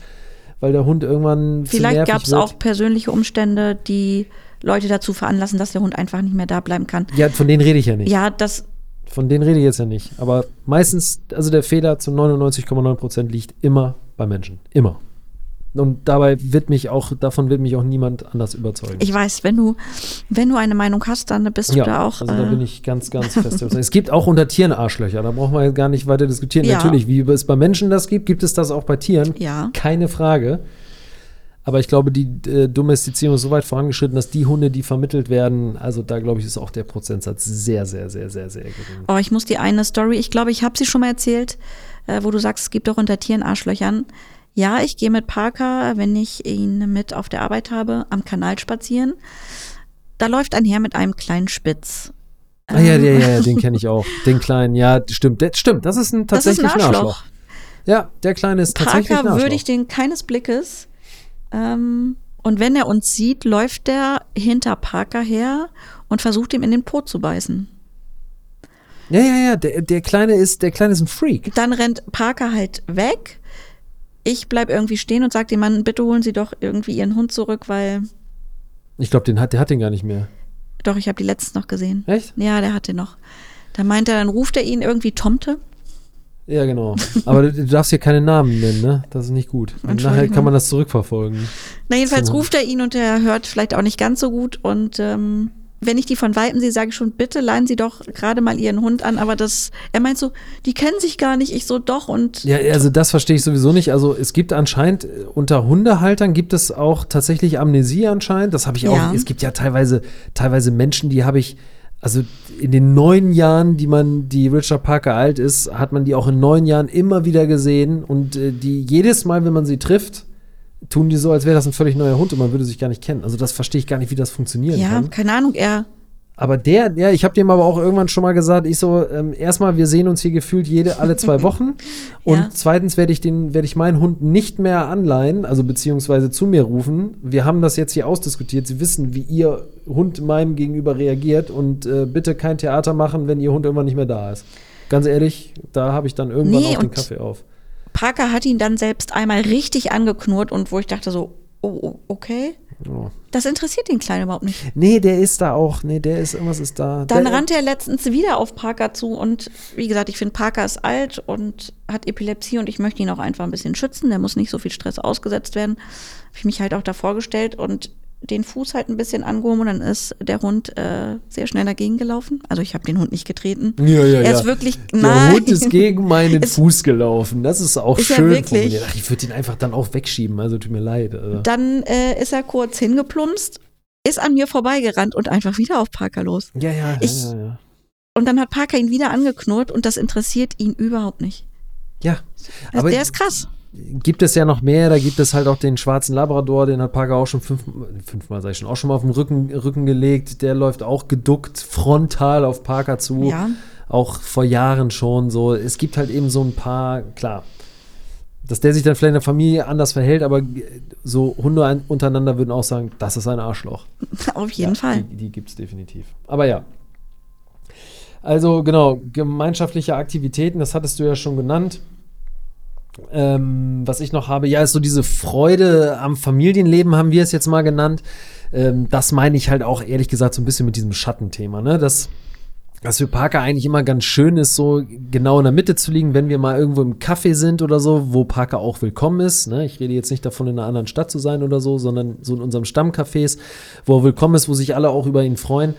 weil der Hund irgendwann Vielleicht gab es auch persönliche Umstände, die Leute dazu veranlassen, dass der Hund einfach nicht mehr da bleiben kann. Ja, von denen rede ich ja nicht. Ja, das, Von denen rede ich jetzt ja nicht. Aber meistens, also der Fehler zu 99,9 Prozent liegt immer bei Menschen. Immer. Und dabei wird mich auch, davon wird mich auch niemand anders überzeugen. ich weiß, wenn du, wenn du eine Meinung hast, dann bist du ja, da auch. also da äh, bin ich ganz, ganz [laughs] fest. es gibt auch unter Tieren Arschlöcher, da brauchen wir gar nicht weiter diskutieren. Ja. Natürlich, wie es bei Menschen das gibt, gibt es das auch bei Tieren. Ja. Keine Frage. Aber ich glaube, die äh, Domestizierung ist so weit vorangeschritten, dass die Hunde, die vermittelt werden, also da glaube ich, ist auch der Prozentsatz sehr, sehr, sehr, sehr, sehr gering. Oh, ich muss die eine Story, ich glaube, ich habe sie schon mal erzählt, äh, wo du sagst, es gibt auch unter Tieren Arschlöchern. Ja, ich gehe mit Parker, wenn ich ihn mit auf der Arbeit habe, am Kanal spazieren. Da läuft ein Herr mit einem kleinen Spitz. Ah ja, ja, ja, [laughs] den kenne ich auch. Den kleinen, ja, stimmt, der, stimmt, das ist ein Das ist tatsächlich ein Arschloch. Arschloch. Ja, der kleine ist tatsächlich ein Parker Arschloch. würde ich den keines Blickes. Ähm, und wenn er uns sieht, läuft der hinter Parker her und versucht ihm in den Po zu beißen. ja, ja, ja, der, der kleine ist, der kleine ist ein Freak. Dann rennt Parker halt weg. Ich bleib irgendwie stehen und sag dem Mann, bitte holen Sie doch irgendwie Ihren Hund zurück, weil Ich glaube, den hat, der hat den gar nicht mehr. doch, ich habe die letztens noch gesehen. Echt? Ja, der hat den noch. Da meint er, dann ruft er ihn irgendwie Tomte. Ja, genau. Aber du, du darfst hier keine Namen nennen, ne? Das ist nicht gut. Und nachher kann man das zurückverfolgen. Na, jedenfalls So. ruft er ihn und er hört vielleicht auch nicht ganz so gut. Und ähm, wenn ich die von Weitem sehe, sage ich schon, bitte leihen Sie doch gerade mal Ihren Hund an. Aber das, er meint so, die kennen sich gar nicht. Ich so, doch. Und Ja, also das verstehe ich sowieso nicht. Also es gibt anscheinend äh, unter Hundehaltern gibt es auch tatsächlich Amnesie anscheinend. Das habe ich Ja. auch. Es gibt ja teilweise teilweise Menschen, die habe ich also in den neun Jahren, die man, die Richard Parker alt ist, hat man die auch in neun Jahren immer wieder gesehen und äh, die jedes Mal, wenn man sie trifft, tun die so, als wäre das ein völlig neuer Hund und man würde sich gar nicht kennen. Also das verstehe ich gar nicht, wie das funktionieren ja, kann. keine Ahnung, er, Aber der, ja, ich habe dem aber auch irgendwann schon mal gesagt, ich so, ähm, erstmal, wir sehen uns hier gefühlt jede, alle zwei [laughs] Wochen. Und Ja. zweitens werde ich den, werde ich meinen Hund nicht mehr anleihen, also beziehungsweise zu mir rufen. Wir haben das jetzt hier ausdiskutiert. Sie wissen, wie Ihr Hund meinem gegenüber reagiert und äh, bitte kein Theater machen, wenn Ihr Hund irgendwann nicht mehr da ist. Ganz ehrlich, da habe ich dann irgendwann Nee, auch den Kaffee auf. Parker hat ihn dann selbst einmal richtig angeknurrt und wo ich dachte so, oh, oh, okay. Oh. Das interessiert den Kleinen überhaupt nicht. Nee, der ist da auch. Nee, der ist, irgendwas ist da. Dann der, rannte er letztens wieder auf Parker zu und wie gesagt, ich finde, Parker ist alt und hat Epilepsie und ich möchte ihn auch einfach ein bisschen schützen. Der muss nicht so viel Stress ausgesetzt werden. Habe ich mich halt auch davor gestellt und den Fuß halt ein bisschen angehoben und dann ist der Hund äh, sehr schnell dagegen gelaufen. Also ich habe den Hund nicht getreten. Ja, ja, er ja. ist wirklich Der nein. Hund ist gegen meinen [laughs] Es- Fuß gelaufen. Das ist auch Ist schön wirklich? Ach, ich würde ihn einfach dann auch wegschieben. Also tut mir leid. Also. Dann äh, ist er kurz hingeplumpst, ist an mir vorbeigerannt und einfach wieder auf Parker los. Ja, ja, Ich- ja, ja. Und dann hat Parker ihn wieder angeknurrt und das interessiert ihn überhaupt nicht. Ja, Also aber der ist krass. Gibt es ja noch mehr. Da gibt es halt auch den schwarzen Labrador, den hat Parker auch schon fünf, fünfmal, sag ich schon, auch schon mal auf den Rücken, Rücken gelegt. Der läuft auch geduckt frontal auf Parker zu. Ja. Auch vor Jahren schon so. Es gibt halt eben so ein paar, klar, dass der sich dann vielleicht in der Familie anders verhält, aber so Hunde ein- untereinander würden auch sagen, das ist ein Arschloch. [laughs] Auf jeden ja, Fall. Die, die gibt es definitiv. Aber ja. Also genau, gemeinschaftliche Aktivitäten, das hattest du ja schon genannt. Ähm, was ich noch habe, ja, ist so diese Freude am Familienleben, haben wir es jetzt mal genannt. Ähm, das meine ich halt auch ehrlich gesagt so ein bisschen mit diesem Schattenthema, ne? Das, was für Parker eigentlich immer ganz schön ist, so genau in der Mitte zu liegen, wenn wir mal irgendwo im Café sind oder so, wo Parker auch willkommen ist. Ne? Ich rede jetzt nicht davon, in einer anderen Stadt zu sein oder so, sondern so in unserem Stammcafés, wo er willkommen ist, wo sich alle auch über ihn freuen.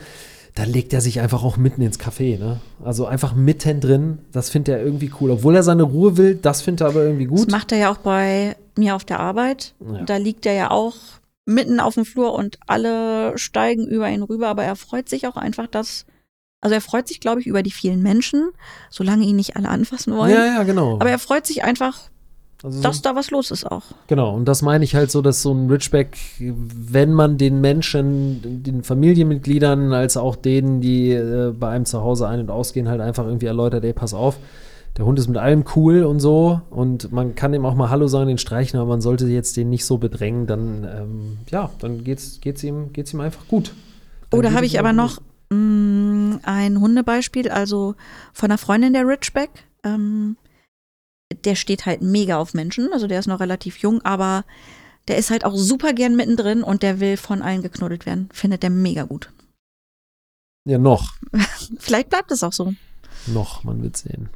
Da legt er sich einfach auch mitten ins Café, ne? Also einfach mitten drin. Das findet er irgendwie cool. Obwohl er seine Ruhe will, das findet er aber irgendwie Das gut. macht er ja auch bei mir auf der Arbeit. Ja. Da liegt er ja auch mitten auf dem Flur und alle steigen über ihn rüber, aber er freut sich auch einfach, dass, also er freut sich, glaube ich, über die vielen Menschen, solange ihn nicht alle anfassen wollen. Ja, ja, genau. Aber er freut sich einfach, also so- dass da was los ist auch. Genau, und das meine ich halt so, dass so ein Ridgeback, wenn man den Menschen, den Familienmitgliedern, als auch denen, die äh, bei einem zu Hause ein- und ausgehen, halt einfach irgendwie erläutert, ey, pass auf, der Hund ist mit allem cool und so und man kann ihm auch mal Hallo sagen, den streichen, aber man sollte jetzt den nicht so bedrängen, dann, ähm, ja, dann geht's, geht's, ihm, geht's ihm einfach gut. Dann Oder habe ich aber noch mh, ein Hundebeispiel, also von einer Freundin der Ridgeback. Ähm, der steht halt mega auf Menschen, also der ist noch relativ jung, aber der ist halt auch super gern mittendrin und der will von allen geknuddelt werden. Findet der mega gut. Ja, noch. [laughs] Vielleicht bleibt es auch so. Noch, man wird sehen.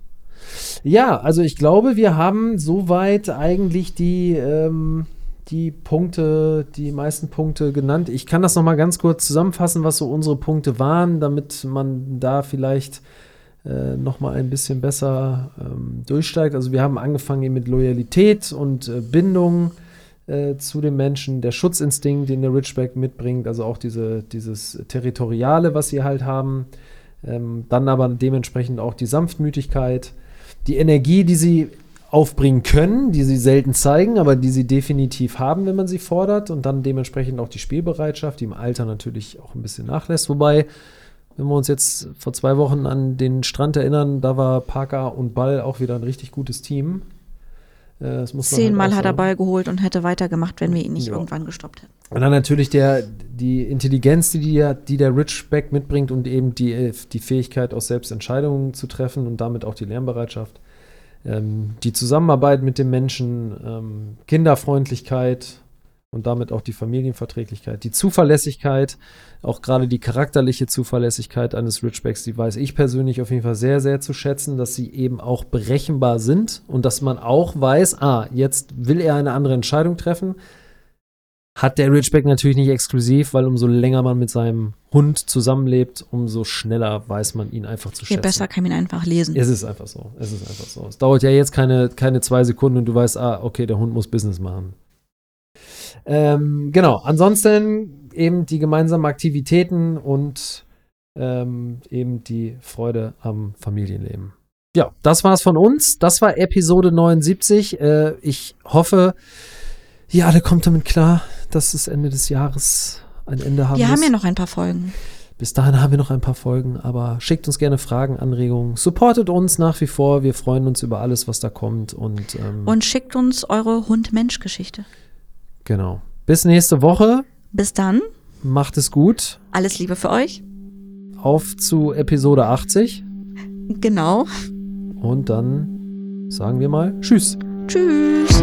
Ja, also ich glaube, wir haben soweit eigentlich die, ähm, die Punkte, die meisten Punkte genannt. Ich kann das nochmal ganz kurz zusammenfassen, was so unsere Punkte waren, damit man da vielleicht äh, nochmal ein bisschen besser ähm, durchsteigt. Also wir haben angefangen mit Loyalität und äh, Bindung. äh, zu den Menschen, der Schutzinstinkt, den der Ridgeback mitbringt, also auch diese, dieses Territoriale, was sie halt haben. Ähm, dann aber dementsprechend auch die Sanftmütigkeit, die Energie, die sie aufbringen können, die sie selten zeigen, aber die sie definitiv haben, wenn man sie fordert. Und dann dementsprechend auch die Spielbereitschaft, die im Alter natürlich auch ein bisschen nachlässt. Wobei, wenn wir uns jetzt vor zwei Wochen an den Strand erinnern, da war Parker und Ball auch wieder ein richtig gutes Team. Äh, muss Zehnmal halt hat er Ball geholt und hätte weitergemacht, wenn wir ihn nicht ja. irgendwann gestoppt hätten. Und dann natürlich der, die Intelligenz, die, die, die der Richback mitbringt und eben die, die Fähigkeit, auch selbst Entscheidungen zu treffen und damit auch die Lernbereitschaft. Ähm, die Zusammenarbeit mit den Menschen, ähm, Kinderfreundlichkeit, und damit auch die Familienverträglichkeit. Die Zuverlässigkeit, auch gerade die charakterliche Zuverlässigkeit eines Ridgebacks, die weiß ich persönlich auf jeden Fall sehr, sehr zu schätzen, dass sie eben auch berechenbar sind und dass man auch weiß, ah, jetzt will er eine andere Entscheidung treffen. Hat der Ridgeback natürlich nicht exklusiv, weil umso länger man mit seinem Hund zusammenlebt, umso schneller weiß man ihn einfach zu schätzen. Je besser kann man ihn einfach lesen. Es ist einfach so. Es ist einfach so. Es dauert ja jetzt keine, keine zwei Sekunden und du weißt, ah, okay, der Hund muss Business machen. Ähm, genau, ansonsten eben die gemeinsamen Aktivitäten und ähm, eben die Freude am Familienleben. Ja, das war's von uns. Das war Episode 79. Äh, ich hoffe, ja, der kommt damit klar, dass es Ende des Jahres ein Ende haben Wir muss. haben ja noch ein paar Folgen. Bis dahin haben wir noch ein paar Folgen, aber schickt uns gerne Fragen, Anregungen, supportet uns nach wie vor. Wir freuen uns über alles, was da kommt und ähm, und schickt uns eure Hund-Mensch-Geschichte. Genau. Bis nächste Woche. Bis dann. Macht es gut. Alles Liebe für euch. Auf zu Episode 80. Genau. Und dann sagen wir mal Tschüss. Tschüss.